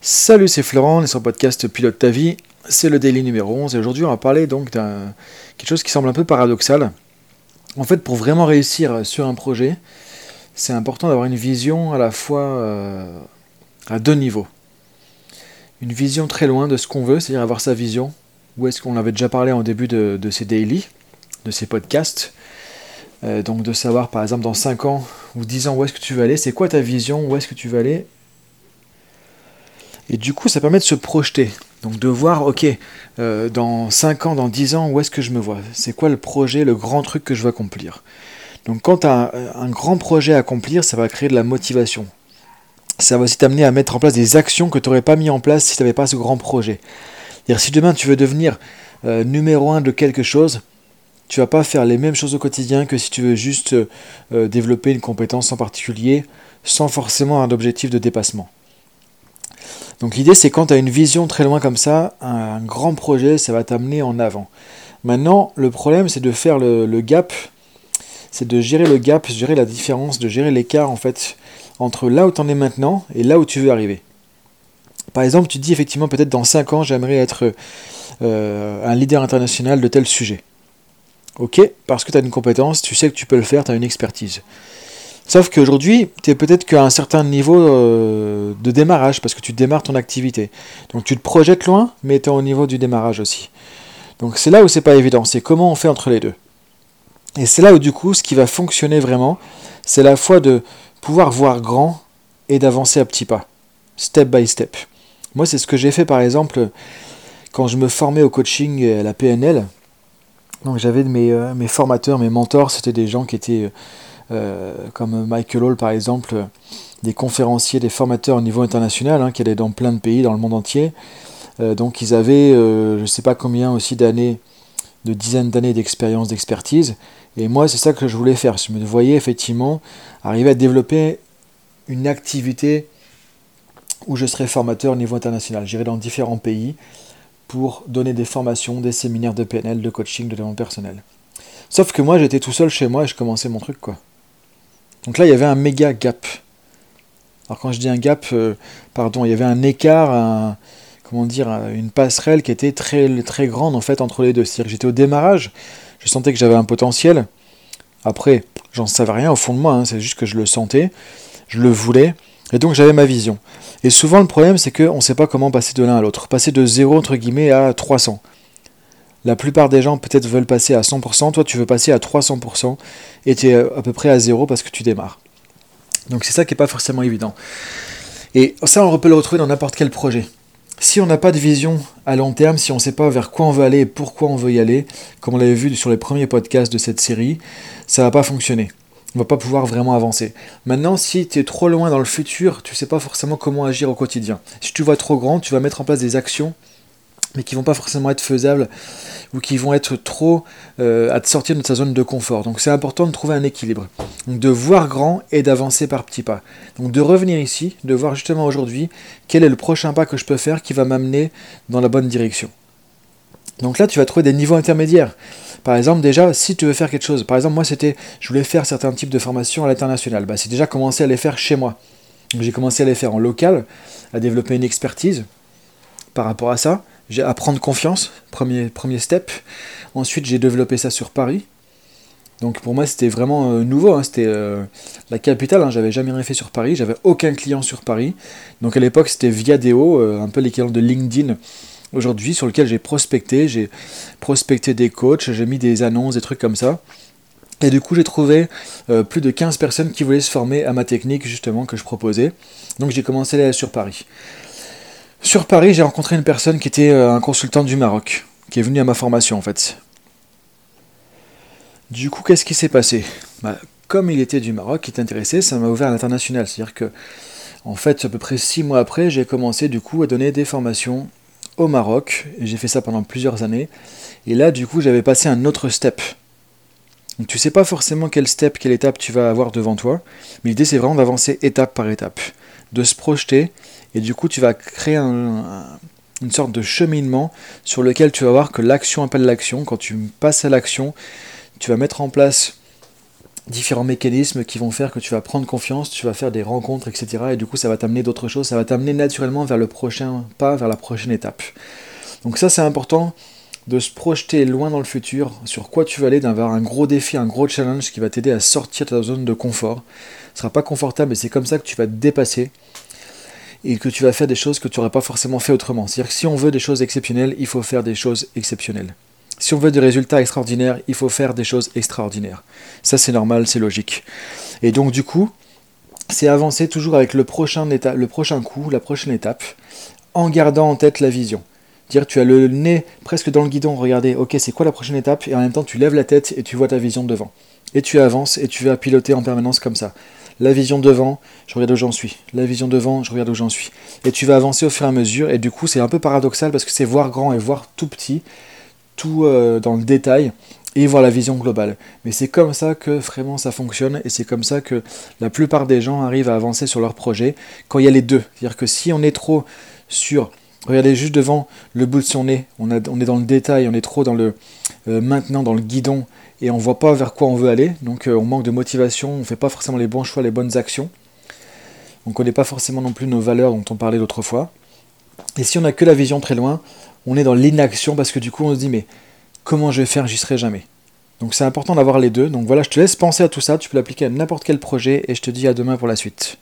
Salut, c'est Florent, on est sur le podcast Pilote ta vie. C'est le daily numéro 11 et aujourd'hui on va parler donc d'un quelque chose qui semble un peu paradoxal. En fait, pour vraiment réussir sur un projet, c'est important d'avoir une vision à la fois euh, à deux niveaux. Une vision très loin de ce qu'on veut, c'est-à-dire avoir sa vision. Où est-ce qu'on avait déjà parlé en début de, de ces daily, de ces podcasts. Euh, donc de savoir par exemple dans 5 ans ou 10 ans où est-ce que tu veux aller, c'est quoi ta vision, où est-ce que tu veux aller et du coup, ça permet de se projeter. Donc de voir, ok, euh, dans 5 ans, dans 10 ans, où est-ce que je me vois? C'est quoi le projet, le grand truc que je veux accomplir? Donc quand tu as un, grand projet à accomplir, ça va créer de la motivation. Ça va aussi t'amener à mettre en place des actions que tu n'aurais pas mis en place si tu n'avais pas ce grand projet. C'est-à-dire si demain tu veux devenir euh, numéro 1 de quelque chose, tu vas pas faire les mêmes choses au quotidien que si tu veux juste euh, développer une compétence en particulier sans forcément un objectif de dépassement. Donc l'idée c'est quand tu as une vision très loin comme ça, un, grand projet, ça va t'amener en avant. Maintenant, le problème c'est de faire le, gap, c'est de gérer le gap, gérer la différence, de gérer l'écart en fait entre là où tu en es maintenant et là où tu veux arriver. Par exemple, tu dis effectivement peut-être dans 5 ans j'aimerais être euh, un leader international de tel sujet. Ok, parce que tu as une compétence, tu sais que tu peux le faire, tu as une expertise. Sauf qu'aujourd'hui, tu es peut-être qu'à un certain niveau euh, de démarrage, parce que tu démarres ton activité. Donc tu te projettes loin, mais tu es au niveau du démarrage aussi. Donc c'est là où c'est pas évident, c'est comment on fait entre les deux. Et c'est là où du coup, ce qui va fonctionner vraiment, c'est la fois de pouvoir voir grand et d'avancer à petits pas, step by step. Moi, c'est ce que j'ai fait par exemple quand je me formais au coaching à la PNL. Donc j'avais mes, euh, mes formateurs, mes mentors, c'était des gens qui étaient euh, comme Michael Hall par exemple, des conférenciers, des formateurs au niveau international, hein, qui allaient dans plein de pays, dans le monde entier. Euh, donc ils avaient, euh, je ne sais pas combien aussi d'années, de dizaines d'années d'expérience, d'expertise. Et moi, c'est ça que je voulais faire. Je me voyais effectivement arriver à développer une activité où je serais formateur au niveau international. J'irais dans différents pays pour donner des formations, des séminaires de PNL, de coaching, de développement personnel. Sauf que moi, j'étais tout seul chez moi et je commençais mon truc, quoi. Donc là, il y avait un méga gap. Alors quand je dis un gap, euh, pardon, il y avait un écart, comment dire, une passerelle qui était très, très grande en fait entre les deux. C'est-à-dire que j'étais au démarrage, je sentais que j'avais un potentiel. Après, j'en savais rien au fond de moi, hein, c'est juste que je le sentais, je le voulais, et donc j'avais ma vision. Et souvent le problème c'est qu'on ne sait pas comment passer de l'un à l'autre, passer de 0 entre guillemets à 300. La plupart des gens peut-être veulent passer à 100%, toi tu veux passer à 300% et tu es à peu près à zéro parce que tu démarres. Donc c'est ça qui n'est pas forcément évident. Et ça on peut le retrouver dans n'importe quel projet. Si on n'a pas de vision à long terme, si on ne sait pas vers quoi on veut aller et pourquoi on veut y aller, comme on l'avait vu sur les premiers podcasts de cette série, ça va pas fonctionner. On va pas pouvoir vraiment avancer. Maintenant, si tu es trop loin dans le futur, tu sais pas forcément comment agir au quotidien. Si tu vois trop grand, tu vas mettre en place des actions mais qui vont pas forcément être faisables ou qui vont être trop euh, à te sortir de ta zone de confort. Donc c'est important de trouver un équilibre. Donc de voir grand et d'avancer par petits pas. Donc de revenir ici, de voir justement aujourd'hui quel est le prochain pas que je peux faire qui va m'amener dans la bonne direction. Donc là tu vas trouver des niveaux intermédiaires. Par exemple, déjà, si tu veux faire quelque chose, par exemple, moi c'était, je voulais faire certains types de formations à l'international, bah, c'est déjà commencer à les faire chez moi. J'ai commencé à les faire en local, à développer une expertise par rapport à ça à prendre confiance, premier, premier step. Ensuite, j'ai développé ça sur Paris. Donc pour moi, c'était vraiment euh, nouveau. Hein. C'était euh, la capitale. Hein. J'avais jamais rien fait sur Paris. J'avais aucun client sur Paris. Donc à l'époque, c'était Viadeo, euh, un peu l'équivalent de LinkedIn aujourd'hui, sur lequel j'ai prospecté. J'ai prospecté des coachs, j'ai mis des annonces, des trucs comme ça. Et du coup, j'ai trouvé plus de 15 personnes qui voulaient se former à ma technique, justement, que je proposais. Donc j'ai commencé sur Paris. Sur Paris, j'ai rencontré une personne qui était euh, un consultant du Maroc, qui est venu à ma formation en fait. Du coup, qu'est-ce qui s'est passé? Bah, Comme il était du Maroc, il était intéressé, ça m'a ouvert à l'international. C'est-à-dire que, en fait, à peu près six mois après, j'ai commencé du coup à donner des formations au Maroc, et j'ai fait ça pendant plusieurs années. Et là, du coup, j'avais passé un autre step. Donc, tu sais pas forcément quel step, quelle étape tu vas avoir devant toi, mais l'idée c'est vraiment d'avancer étape par étape, de se projeter et du coup, tu vas créer une sorte de cheminement sur lequel tu vas voir que l'action appelle l'action. Quand tu passes à l'action, tu vas mettre en place différents mécanismes qui vont faire que tu vas prendre confiance, tu vas faire des rencontres, etc. Et du coup, ça va t'amener d'autres choses, ça va t'amener naturellement vers le prochain pas, vers la prochaine étape. Donc ça, c'est important de se projeter loin dans le futur, sur quoi tu vas aller, d'avoir un gros défi, un gros challenge qui va t'aider à sortir de ta zone de confort. Ce sera pas confortable, mais c'est comme ça que tu vas te dépasser et que tu vas faire des choses que tu n'aurais pas forcément fait autrement. C'est-à-dire que si on veut des choses exceptionnelles, il faut faire des choses exceptionnelles. Si on veut des résultats extraordinaires, il faut faire des choses extraordinaires. Ça, c'est normal, c'est logique. Et donc, du coup, c'est avancer toujours avec le prochain, le prochain coup, la prochaine étape, en gardant en tête la vision. Dire, tu as le nez presque dans le guidon, regardez, ok, c'est quoi la prochaine étape Et en même temps, tu lèves la tête et tu vois ta vision devant. Et tu avances et tu vas piloter en permanence comme ça. La vision devant, je regarde où j'en suis. La vision devant, je regarde où j'en suis. Et tu vas avancer au fur et à mesure. Et du coup, c'est un peu paradoxal parce que c'est voir grand et voir tout petit tout euh, dans le détail et voir la vision globale. Mais c'est comme ça que vraiment ça fonctionne et c'est comme ça que la plupart des gens arrivent à avancer sur leur projet quand il y a les deux. C'est-à-dire que si on est trop sur, regardez juste devant le bout de son nez, on, est dans le détail, on est trop dans le euh, maintenant dans le guidon et on voit pas vers quoi on veut aller, donc euh, on manque de motivation, on fait pas forcément les bons choix, les bonnes actions. On connaît pas forcément non plus nos valeurs dont on parlait l'autre fois. Et si on n'a que la vision très loin, on est dans l'inaction parce que du coup on se dit mais comment je vais faire, j'y serai jamais. Donc c'est important d'avoir les deux. Donc voilà, je te laisse penser à tout ça, tu peux l'appliquer à n'importe quel projet et je te dis à demain pour la suite.